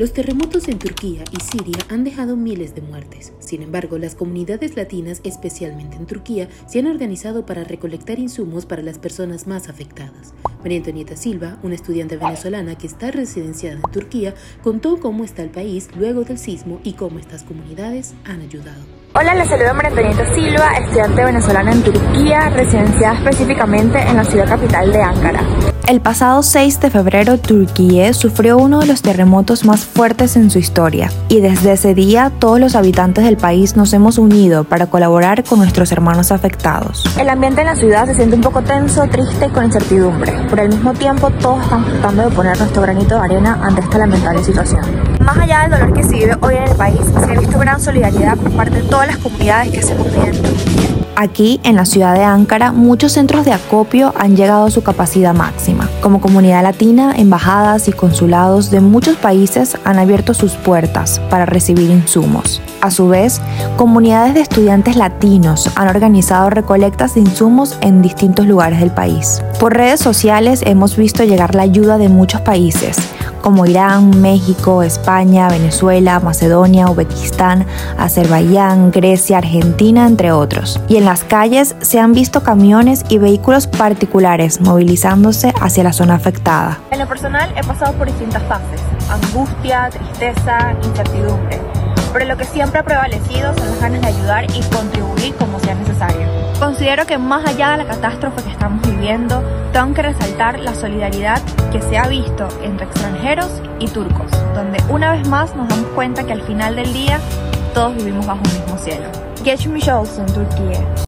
Los terremotos en Turquía y Siria han dejado miles de muertes. Sin embargo, las comunidades latinas, especialmente en Turquía, se han organizado para recolectar insumos para las personas más afectadas. María Antonieta Silva, una estudiante venezolana que está residenciada en Turquía, contó cómo está el país luego del sismo y cómo estas comunidades han ayudado. Hola, les saludo María Antonieta Silva, estudiante venezolana en Turquía, residenciada específicamente en la ciudad capital de Ankara. El pasado 6 de febrero Turquía sufrió uno de los terremotos más fuertes en su historia y desde ese día todos los habitantes del país nos hemos unido para colaborar con nuestros hermanos afectados. El ambiente en la ciudad se siente un poco tenso, triste y con incertidumbre. Por el mismo tiempo todos estamos tratando de poner nuestro granito de arena ante esta lamentable situación. Más allá del dolor que se vive hoy en el país, se ha visto gran solidaridad por parte de todas las comunidades que hacemos vida en Turquía. Aquí, en la ciudad de Ankara, muchos centros de acopio han llegado a su capacidad máxima. Como comunidad latina, embajadas y consulados de muchos países han abierto sus puertas para recibir insumos. A su vez, comunidades de estudiantes latinos han organizado recolectas de insumos en distintos lugares del país. Por redes sociales hemos visto llegar la ayuda de muchos países, como Irán, México, España, Venezuela, Macedonia, Uzbekistán, Azerbaiyán, Grecia, Argentina, entre otros. Y en las calles se han visto camiones y vehículos particulares movilizándose hacia la zona afectada. En lo personal he pasado por distintas fases, angustia, tristeza, incertidumbre pero lo que siempre ha prevalecido son las ganas de ayudar y contribuir como sea necesario. Considero que más allá de la catástrofe que estamos viviendo, tengo que resaltar la solidaridad que se ha visto entre extranjeros y turcos, donde una vez más nos damos cuenta que al final del día todos vivimos bajo un mismo cielo. Geçmiş olsun Turquía.